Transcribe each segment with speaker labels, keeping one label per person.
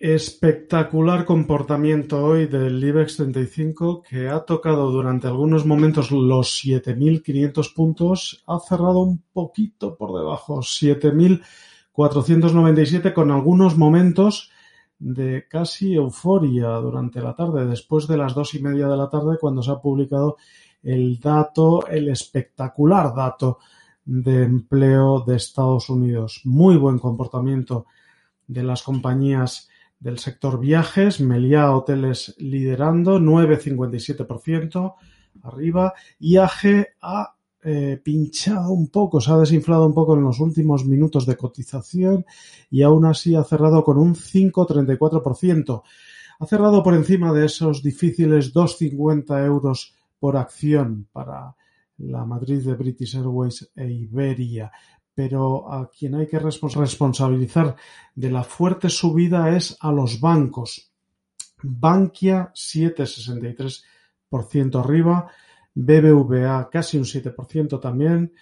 Speaker 1: Espectacular comportamiento hoy del IBEX 35 que ha tocado durante algunos momentos los 7.500 puntos, ha cerrado un poquito por debajo, 7.497 con algunos momentos de casi euforia durante la tarde, después de las dos y media de la tarde cuando se ha publicado el dato, el espectacular dato de empleo de Estados Unidos. Muy buen comportamiento de las compañías del sector viajes, Meliá Hoteles liderando, 9,57% arriba, IAG ha eh, pinchado un poco, se ha desinflado un poco en los últimos minutos de cotización y aún así ha cerrado con un 5,34%. Ha cerrado por encima de esos difíciles 2,50 euros por acción para la Madrid de British Airways e Iberia pero a quien hay que responsabilizar de la fuerte subida es a los bancos. Bankia 7,63% arriba, BBVA casi un 7% también,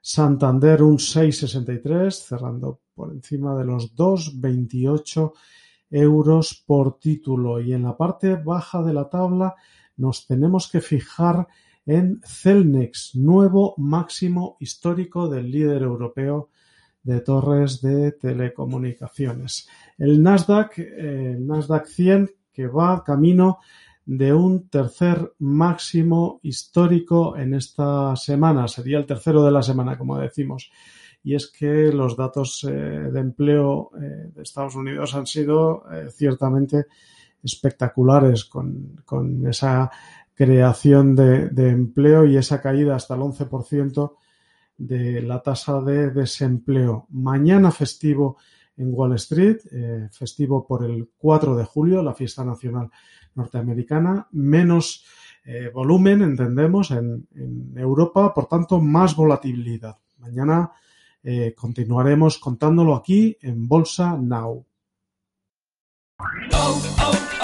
Speaker 1: Santander un 6,63, cerrando por encima de los 2,28 euros por título. Y en la parte baja de la tabla nos tenemos que fijar en Celnex, nuevo máximo histórico del líder europeo de torres de telecomunicaciones. El Nasdaq, eh, Nasdaq 100, que va camino de un tercer máximo histórico en esta semana. Sería el tercero de la semana, como decimos. Y es que los datos eh, de empleo eh, de Estados Unidos han sido ciertamente espectaculares con, con esa creación de, empleo y esa caída hasta el 11% de la tasa de desempleo. Mañana festivo en Wall Street, eh, festivo por el 4 de julio, la fiesta nacional norteamericana, menos eh, volumen, entendemos, en, Europa, por tanto, más volatilidad. Mañana eh, continuaremos contándolo aquí en Bolsa Now. Oh, oh,